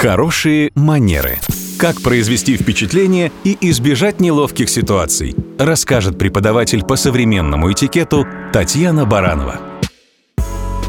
Хорошие манеры. Как произвести впечатление и избежать неловких ситуаций, расскажет преподаватель по современному этикету Татьяна Баранова.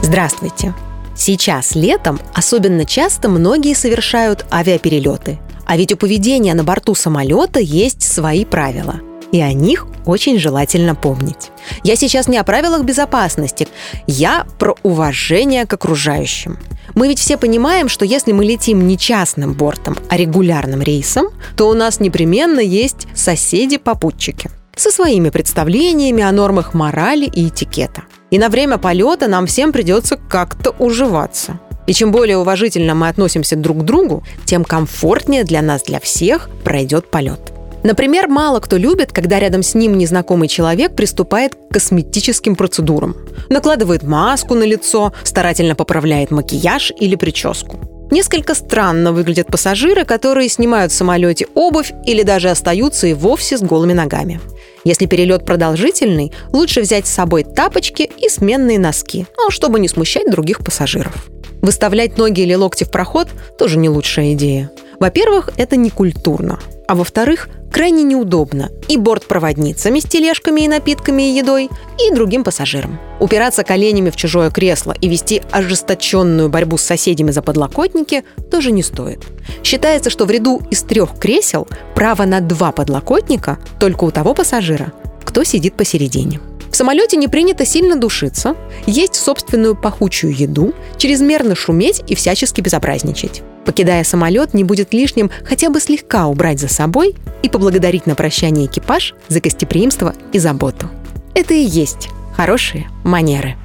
Здравствуйте! Сейчас летом особенно часто многие совершают авиаперелеты. А ведь у поведения на борту самолета есть свои правила. И о них очень желательно помнить. Я сейчас не о правилах безопасности, я про уважение к окружающим. Мы ведь все понимаем, что если мы летим не частным бортом, а регулярным рейсом, то у нас непременно есть соседи-попутчики со своими представлениями о нормах морали и этикета. И на время полета нам всем придется как-то уживаться. И чем более уважительно мы относимся друг к другу, тем комфортнее для нас, для всех пройдет полет. Например, мало кто любит, когда рядом с ним незнакомый человек приступает к косметическим процедурам. Накладывает маску на лицо, старательно поправляет макияж или прическу. Несколько странно выглядят пассажиры, которые снимают в самолете обувь или даже остаются и вовсе с голыми ногами. Если перелет продолжительный, лучше взять с собой тапочки и сменные носки, ну, чтобы не смущать других пассажиров. Выставлять ноги или локти в проход – тоже не лучшая идея. Во-первых, это не культурно. А во-вторых, крайне неудобно и бортпроводницами с тележками и напитками и едой, и другим пассажирам. Упираться коленями в чужое кресло и вести ожесточенную борьбу с соседями за подлокотники тоже не стоит. Считается, что в ряду из трех кресел право на два подлокотника только у того пассажира, кто сидит посередине. В самолете не принято сильно душиться, есть собственную пахучую еду, чрезмерно шуметь и всячески безобразничать. Покидая самолет, не будет лишним хотя бы слегка убрать за собой и поблагодарить на прощание экипаж за гостеприимство и заботу. Это и есть хорошие манеры.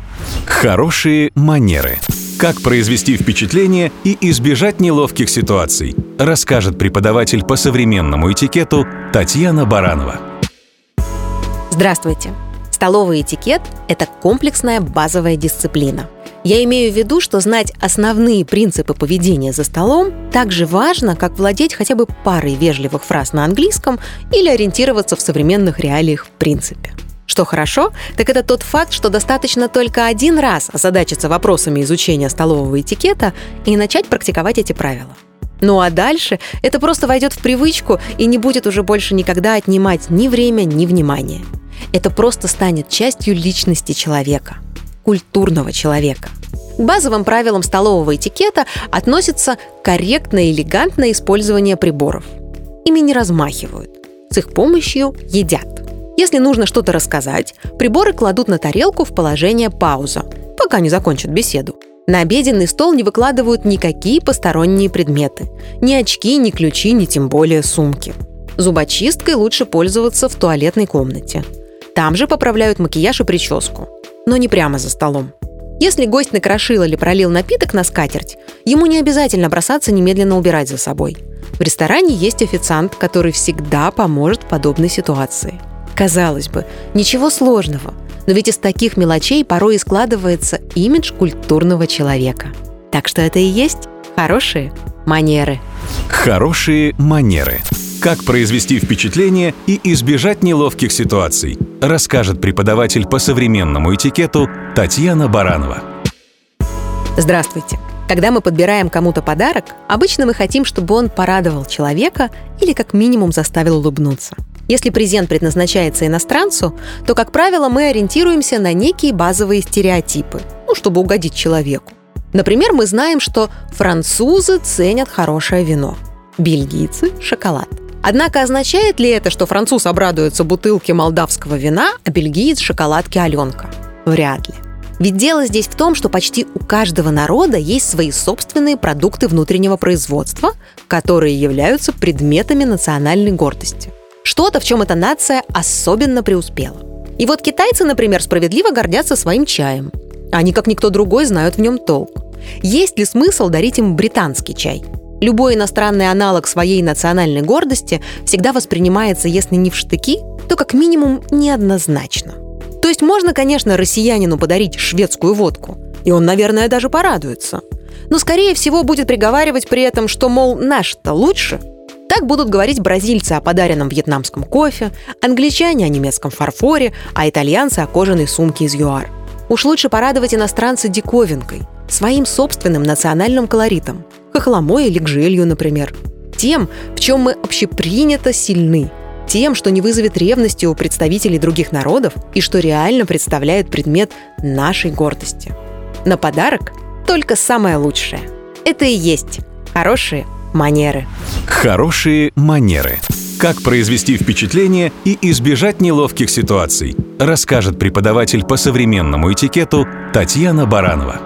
Хорошие манеры. Как произвести впечатление и избежать неловких ситуаций, расскажет преподаватель по современному этикету Татьяна Баранова. Здравствуйте! Столовый этикет – это комплексная базовая дисциплина. Я имею в виду, что знать основные принципы поведения за столом так же важно, как владеть хотя бы парой вежливых фраз на английском или ориентироваться в современных реалиях в принципе. Что хорошо, так это тот факт, что достаточно только один раз озадачиться вопросами изучения столового этикета и начать практиковать эти правила. Ну а дальше это просто войдет в привычку и не будет уже больше никогда отнимать ни время, ни внимание. Это просто станет частью личности человека, культурного человека. К базовым правилам столового этикета относится корректное и элегантное использование приборов. Ими не размахивают. С их помощью едят. Если нужно что-то рассказать, приборы кладут на тарелку в положение пауза, пока не закончат беседу. На обеденный стол не выкладывают никакие посторонние предметы. Ни очки, ни ключи, ни тем более сумки. Зубочисткой лучше пользоваться в туалетной комнате. Там же поправляют макияж и прическу. Но не прямо за столом. Если гость накрошил или пролил напиток на скатерть, ему не обязательно бросаться немедленно убирать за собой. В ресторане есть официант, который всегда поможет в подобной ситуации. Казалось бы, ничего сложного, но ведь из таких мелочей порой и складывается имидж культурного человека. Так что это и есть хорошие манеры. Хорошие манеры. Как произвести впечатление и избежать неловких ситуаций, расскажет преподаватель по современному этикету Татьяна Баранова. Здравствуйте! Когда мы подбираем кому-то подарок, обычно мы хотим, чтобы он порадовал человека или как минимум заставил улыбнуться. Если презент предназначается иностранцу, то, как правило, мы ориентируемся на некие базовые стереотипы, ну, чтобы угодить человеку. Например, мы знаем, что французы ценят хорошее вино, бельгийцы – шоколад – Однако означает ли это, что француз обрадуется бутылке молдавского вина, а бельгиец – шоколадки Аленка? Вряд ли. Ведь дело здесь в том, что почти у каждого народа есть свои собственные продукты внутреннего производства, которые являются предметами национальной гордости. Что-то, в чем эта нация особенно преуспела. И вот китайцы, например, справедливо гордятся своим чаем. Они, как никто другой, знают в нем толк. Есть ли смысл дарить им британский чай? Любой иностранный аналог своей национальной гордости всегда воспринимается, если не в штыки, то как минимум неоднозначно. То есть можно, конечно, россиянину подарить шведскую водку, и он, наверное, даже порадуется. Но, скорее всего, будет приговаривать при этом, что, мол, наш-то лучше. Так будут говорить бразильцы о подаренном вьетнамском кофе, англичане о немецком фарфоре, а итальянцы о кожаной сумке из ЮАР. Уж лучше порадовать иностранца диковинкой, своим собственным национальным колоритом – к хохломой или к жилью, например. Тем, в чем мы общепринято сильны. Тем, что не вызовет ревности у представителей других народов и что реально представляет предмет нашей гордости. На подарок только самое лучшее. Это и есть хорошие манеры. Хорошие манеры. Как произвести впечатление и избежать неловких ситуаций, расскажет преподаватель по современному этикету Татьяна Баранова.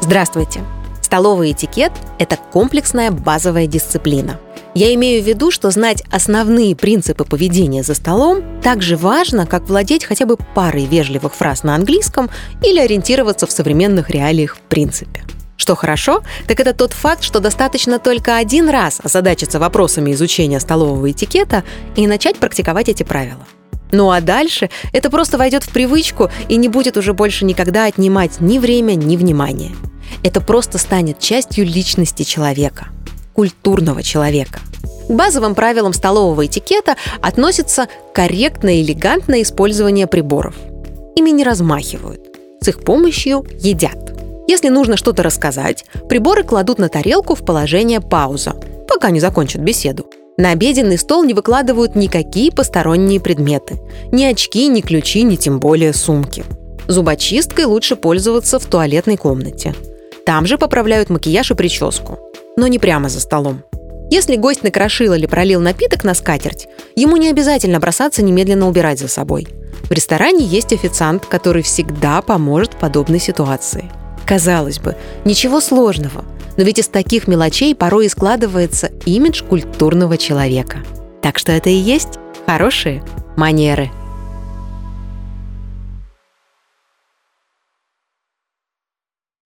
Здравствуйте! Столовый этикет – это комплексная базовая дисциплина. Я имею в виду, что знать основные принципы поведения за столом так же важно, как владеть хотя бы парой вежливых фраз на английском или ориентироваться в современных реалиях в принципе. Что хорошо, так это тот факт, что достаточно только один раз озадачиться вопросами изучения столового этикета и начать практиковать эти правила. Ну а дальше это просто войдет в привычку и не будет уже больше никогда отнимать ни время, ни внимание. Это просто станет частью личности человека, культурного человека. К базовым правилам столового этикета относится корректное и элегантное использование приборов. Ими не размахивают. С их помощью едят. Если нужно что-то рассказать, приборы кладут на тарелку в положение пауза, пока не закончат беседу. На обеденный стол не выкладывают никакие посторонние предметы. Ни очки, ни ключи, ни тем более сумки. Зубочисткой лучше пользоваться в туалетной комнате. Там же поправляют макияж и прическу. Но не прямо за столом. Если гость накрошил или пролил напиток на скатерть, ему не обязательно бросаться немедленно убирать за собой. В ресторане есть официант, который всегда поможет в подобной ситуации – Казалось бы, ничего сложного, но ведь из таких мелочей порой и складывается имидж культурного человека. Так что это и есть хорошие манеры –